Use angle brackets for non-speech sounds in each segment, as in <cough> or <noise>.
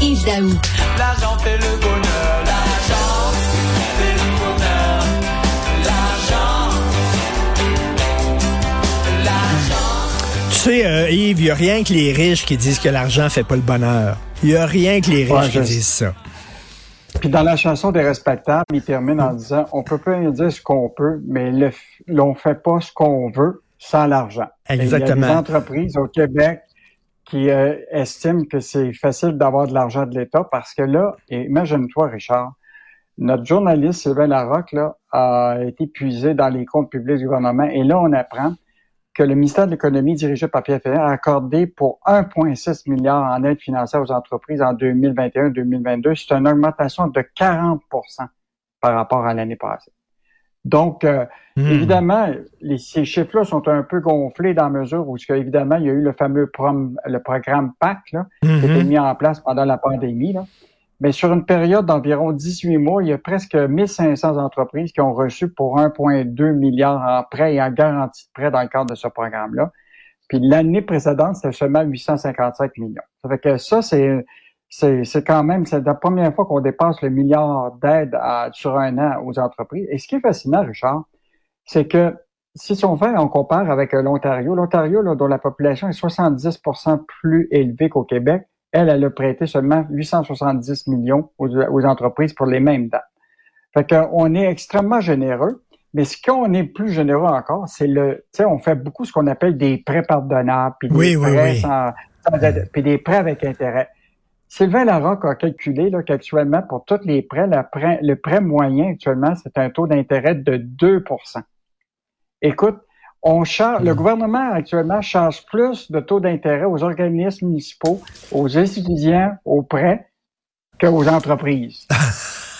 Yves Daou. L'argent fait le bonheur, l'argent fait le bonheur, l'argent, l'argent. Tu sais, euh, Yves, il n'y a rien que les riches qui disent que l'argent fait pas le bonheur. Il n'y a rien que les riches Ouais, qui disent ça. Puis dans la chanson des respectables, il termine en disant on peut pas dire ce qu'on peut, mais le, f- l'on fait pas ce qu'on veut sans l'argent. Et Exactement. Il y a des entreprises au Québec qui euh, estiment que c'est facile d'avoir de l'argent de l'État parce que là, et imagine-toi, Richard, notre journaliste Sylvain Larocque là, a été puisé dans les comptes publics du gouvernement et là, on apprend que le ministère de l'Économie, dirigé par Pierre Ferrand, a accordé pour 1,6 milliard en aide financière aux entreprises en 2021-2022. C'est une augmentation de 40% par rapport à l'année passée. Donc, euh, Hmm. évidemment, les, ces chiffres-là sont un peu gonflés dans la mesure où, évidemment, il y a eu le fameux prom- le programme PAC là, qui a été Mhm. mis en place pendant la pandémie. Là. Mais sur une période d'environ 18 mois, il y a presque 1500 entreprises qui ont reçu pour 1,2 milliard en prêts et en garantie de prêts dans le cadre de ce programme-là. Puis l'année précédente, c'était seulement 855 millions. Ça fait que ça, c'est c'est c'est quand même, c'est la première fois qu'on dépasse le milliard d'aides à- sur un an aux entreprises. Et ce qui est fascinant, Richard, c'est que si on fait, on compare avec euh, l'Ontario, l'Ontario, là, dont la population est 70% plus élevée qu'au Québec, elle, elle a prêté seulement 870 millions aux, aux entreprises pour les mêmes dates. Fait qu'on est extrêmement généreux, mais ce qu'on est plus généreux encore, c'est le, tu sais, on fait beaucoup ce qu'on appelle des prêts pardonnables, puis des Oui, prêts oui. sans, puis des prêts avec intérêt. Sylvain Larocque a calculé là, qu'actuellement, pour tous les prêts, le prêt, le prêt moyen actuellement, c'est un taux d'intérêt de 2% Écoute, on charge, le gouvernement actuellement charge plus de taux d'intérêt aux organismes municipaux, aux étudiants, aux prêts, qu'aux entreprises.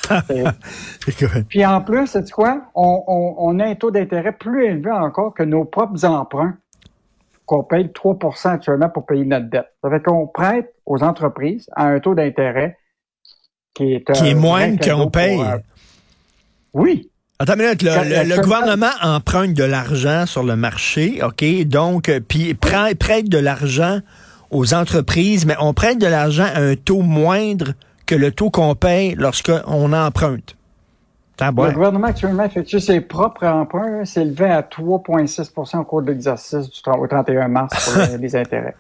<laughs> Puis en plus, c'est quoi? On, on, on a un taux d'intérêt plus élevé encore que nos propres emprunts, qu'on paye 3% actuellement pour payer notre dette. Ça fait qu'on prête aux entreprises à un taux d'intérêt qui est, Qui est cadeau qu'on pour, paye. euh, oui. Attends une minute, le, le- gouvernement emprunte de l'argent sur le marché, OK? Donc, euh, puis prête de l'argent aux entreprises, mais on prête de l'argent à un taux moindre que le taux qu'on paye lorsqu'on emprunte. Le gouvernement actuellement effectue ses propres emprunts, s'est élevé à 3,6% au cours de l'exercice du 30 au 31 mars pour <laughs> les, intérêts.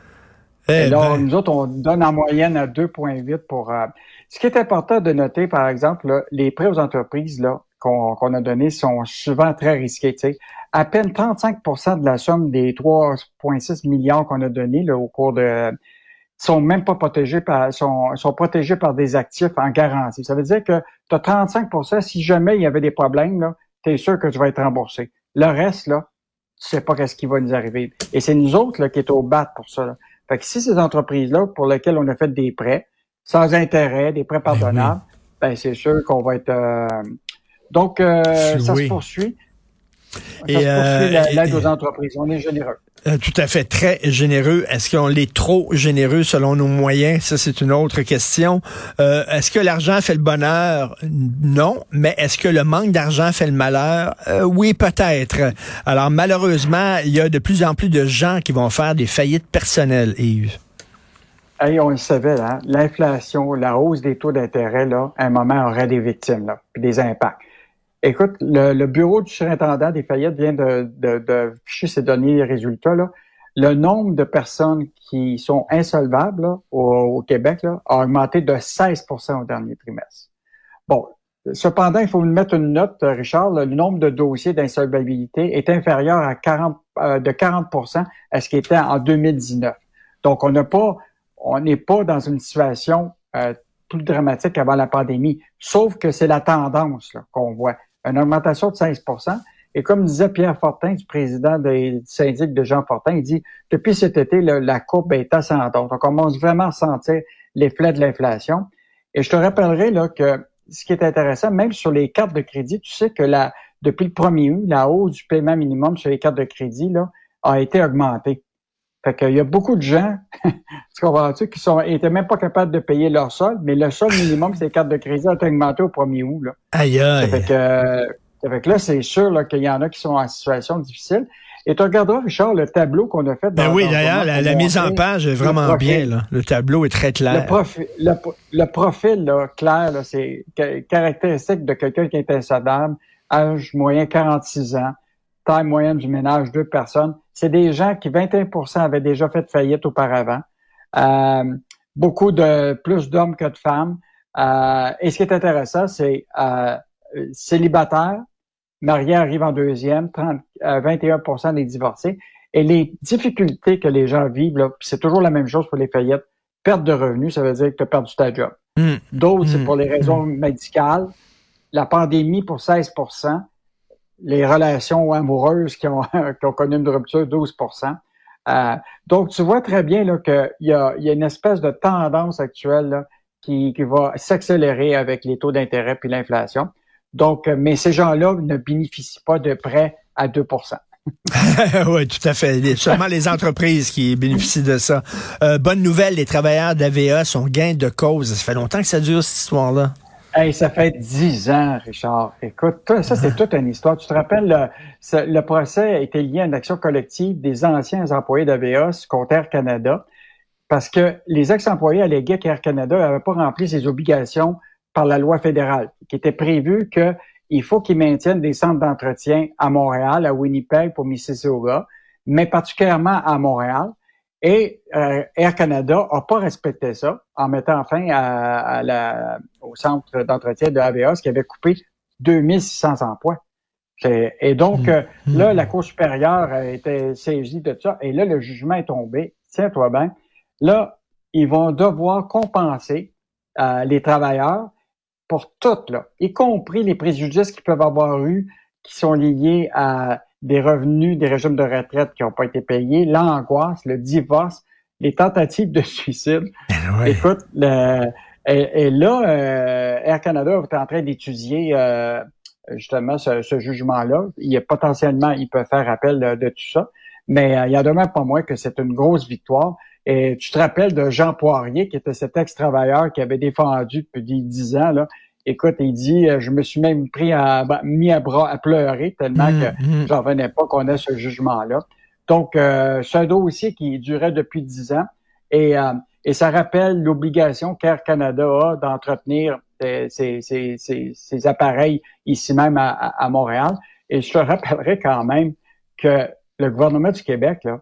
Eh Et là, ben, nous autres, on donne en moyenne à 2,8 pour. euh, ce qui est important de noter, par exemple, là, les prêts aux entreprises là qu'on a donnés sont souvent très risqués. tu sais. À peine 35% de la somme des 3,6 milliards qu'on a donnés là, au cours de sont même pas protégés par sont, sont protégés par des actifs en garantie. Ça veut dire que tu as 35 si jamais il y avait des problèmes, là, tu es sûr que tu vas être remboursé. Le reste, là, tu sais pas qu'est-ce qui va nous arriver. Et c'est nous autres là, qui est au bat pour ça. Là. Fait que si ces entreprises-là, pour lesquelles on a fait des prêts, sans intérêt, des prêts pardonnables, ben, c'est sûr qu'on va être... euh, Donc, euh, ça se poursuit. Et, ça se euh, et- l'aide aux entreprises. On est généreux. euh, tout à fait très généreux. Est-ce qu'on est trop généreux selon nos moyens? Ça, c'est une autre question. Euh, est-ce que l'argent fait le bonheur? Non. Mais est-ce que le manque d'argent fait le malheur? Euh, oui, peut-être. Alors, malheureusement, il y a de plus en plus de gens qui vont faire des faillites personnelles, Yves. Hey, on le savait, là, l'inflation, la hausse des taux d'intérêt, là, à un moment, aurait des victimes, là, puis des impacts. Écoute, le, le bureau du surintendant des faillites vient de, de, de ficher derniers résultats, là. Le nombre de personnes qui sont insolvables là, au, au Québec là, a augmenté de 16% au dernier trimestre. Bon, cependant, il faut mettre une note, Richard. là, le nombre de dossiers d'insolvabilité est inférieur à 40, euh, de 40% à ce qui était en 2019. Donc, on n'a pas on n'est pas dans une situation euh, plus dramatique avant la pandémie, sauf que c'est la tendance qu'on voit. Une augmentation de 16% Et comme disait Pierre Fortin, du président du syndic de Jean Fortin, il dit depuis cet été, la courbe est ascendante. On commence vraiment à sentir l'effet de l'inflation. Et je te rappellerai là, que ce qui est intéressant, même sur les cartes de crédit, tu sais que la, depuis le 1er août, la hausse du paiement minimum sur les cartes de crédit là, a été augmentée. Fait qu'il y a beaucoup de gens, <laughs> tu comprends-tu, qui sont étaient même pas capables de payer leur sol, mais le sol minimum, c'est les cartes de crédit a été augmenté au 1er août. Là. Aïe, aïe. fait que, ça fait que là, c'est sûr là, qu'il y en a qui sont en situation difficile. Et tu regarderas, Richard, le tableau qu'on a fait. Ben dans, oui, dans d'ailleurs, le la, mise en page est le vraiment profil. bien. Là. Le tableau est très Le clair. profil, le, le profil là, clair, là, c'est ca- caractéristique de quelqu'un qui est insolvable, âge moyen 46 ans, taille moyenne du ménage deux personnes. C'est des gens qui 21% avaient déjà fait faillite auparavant. Euh, beaucoup de plus d'hommes que de femmes. Euh, et ce qui est intéressant, c'est euh, célibataire, marié arrive en deuxième, 30, euh, 21% des divorcés. Et les difficultés que les gens vivent, c'est toujours la même chose pour les faillites. Perte de revenus, ça veut dire que tu as perdu ta job. Hmm. D'autres, c'est Mm. pour les raisons médicales. La pandémie pour 16 Les relations amoureuses qui ont, <laughs> qui ont connu une rupture, 12% Euh, Donc, tu vois très bien qu'il y a, y a une espèce de tendance actuelle là, qui, qui va s'accélérer avec les taux d'intérêt puis l'inflation. Donc, euh, mais ces gens-là ne bénéficient pas de prêts à 2% <laughs> oui, tout à fait. Seulement les entreprises qui bénéficient de ça. Euh, bonne nouvelle, les travailleurs d'AVA sont gains de cause. Ça fait longtemps que ça dure, cette histoire-là. Hey, ça fait dix ans, Richard. Écoute, toi, ça, c'est toute une histoire. Tu te rappelles, le, le procès était lié à une action collective des anciens employés d'AVA contre Air Canada parce que les ex-employés alléguaient qu'Air Canada n'avait pas rempli ses obligations par la loi fédérale, qui était prévu qu'il faut qu'ils maintiennent des centres d'entretien à Montréal, à Winnipeg, pour Mississauga, mais particulièrement à Montréal. Et euh, Air Canada n'a pas respecté ça en mettant fin à, à la, au centre d'entretien de AVA, ce qui avait coupé 2600 emplois. Et donc, euh, là, la Cour supérieure a été saisie de ça. Et là, le jugement est tombé. Tiens-toi bien. Là, ils vont devoir compenser euh, les travailleurs pour tout, là, y compris les préjudices qu'ils peuvent avoir eu qui sont liés à des revenus, des régimes de retraite qui n'ont pas été payés, l'angoisse, le divorce, les tentatives de suicide. Ouais. Écoute, le- et, et là, euh, Air Canada est en train d'étudier euh, justement ce, ce jugement-là. Il a potentiellement, il peut faire appel de, de tout ça, mais euh, il y en a même pas moins que c'est une grosse victoire. Et tu te rappelles de Jean Poirier, qui était cet ex-travailleur qui avait défendu depuis dix ans, là. Écoute, il dit, euh, je me suis même pris à, ben, mis à bras à pleurer tellement que Mm, mm. J'en revenais pas qu'on ait ce jugement-là. Donc, euh, c'est un dossier qui durait depuis dix ans et, euh, et ça rappelle l'obligation qu'Air Canada a d'entretenir euh, ses, ses- ses- ses appareils ici même à, Montréal. Et je te rappellerai quand même que le gouvernement du Québec, là,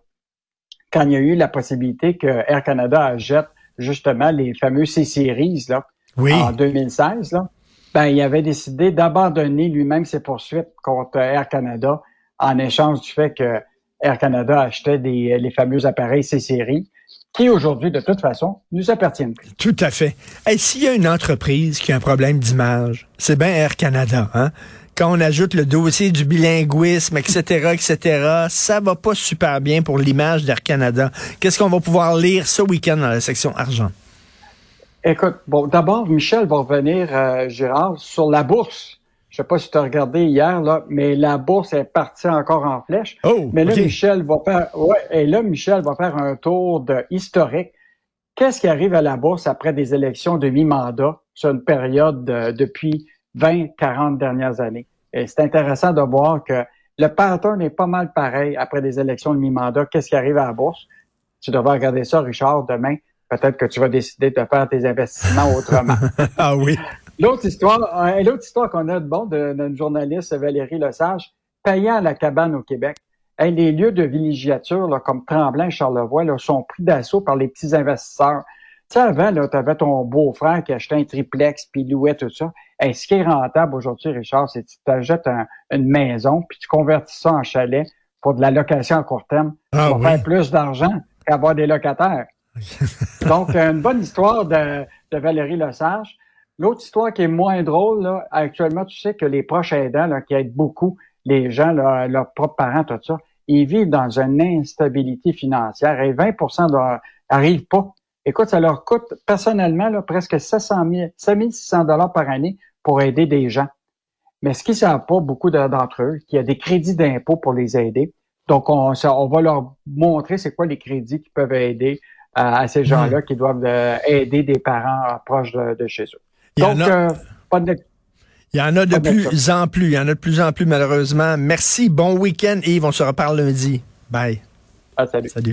quand il y a eu la possibilité que Air Canada achète justement les fameux C-Series là, Oui. en 2016, là, ben, il avait décidé d'abandonner lui-même ses poursuites contre Air Canada en échange du fait que Air Canada achetait des, les fameux appareils C-Série qui aujourd'hui, de toute façon, nous appartiennent plus. Tout à fait. Et s'il y a une entreprise qui a un problème d'image, c'est bien Air Canada, hein? Quand on ajoute le dossier du bilinguisme, etc., etc., ça va pas super bien pour l'image d'Air Canada. Qu'est-ce qu'on va pouvoir lire ce week-end dans la section argent? Écoute, bon, d'abord, Michel va revenir, euh, Gérard, sur la bourse. Je sais pas si tu as regardé hier, là, mais la bourse est partie encore en flèche. Oh, Mais là. Michel va faire, ouais, et là, Michel va faire un tour de historique. Qu'est-ce qui arrive à la bourse après des élections de mi-mandat sur une période de- depuis 20, 40 dernières années? Et c'est intéressant de voir que le pattern est pas mal pareil après des élections de mi-mandat. Qu'est-ce qui arrive à la bourse? Tu devrais regarder ça, Richard, demain. Peut-être que tu vas décider de faire tes investissements autrement. <laughs> Ah oui. L'autre histoire, l'autre histoire qu'on a de bon de notre journaliste Valérie Lesage, payant à la cabane au Québec. Hey, les lieux de villégiature, là, comme Tremblant et Charlevoix, là, sont pris d'assaut par les petits investisseurs. Tu sais, avant, tu avais ton beau-frère qui achetait un triplex, puis louait tout ça. Hey, ce qui est rentable aujourd'hui, Richard, c'est que tu t'achètes un- une maison, puis tu convertis ça en chalet pour de la location à court terme. Ah tu vas oui. faire plus d'argent qu'avoir des locataires. <laughs> Donc, une bonne histoire de, de Valérie Lesage. L'autre histoire qui est moins drôle, là, actuellement, tu sais que les proches aidants, là, qui aident beaucoup les gens, là, leurs propres parents, tout ça, ils vivent dans une instabilité financière et 20% n'arrivent pas. Écoute, ça leur coûte personnellement là, presque 700 000, 5600 dollars par année pour aider des gens. Mais ce qu'ils ne savent pas, beaucoup de- d'entre eux, qu'il y a des crédits d'impôt pour les aider. Donc, on, ça- on va leur montrer c'est quoi les crédits qui peuvent aider euh, à ces gens-là qui doivent euh, aider des parents euh, proches de, de chez eux. Il y en Donc, a- euh, pas de Il y en a de plus en plus. Il y en a de plus en plus, malheureusement. Merci. Bon week-end, Yves. On se reparle lundi. Bye. Ah, salut. Salut.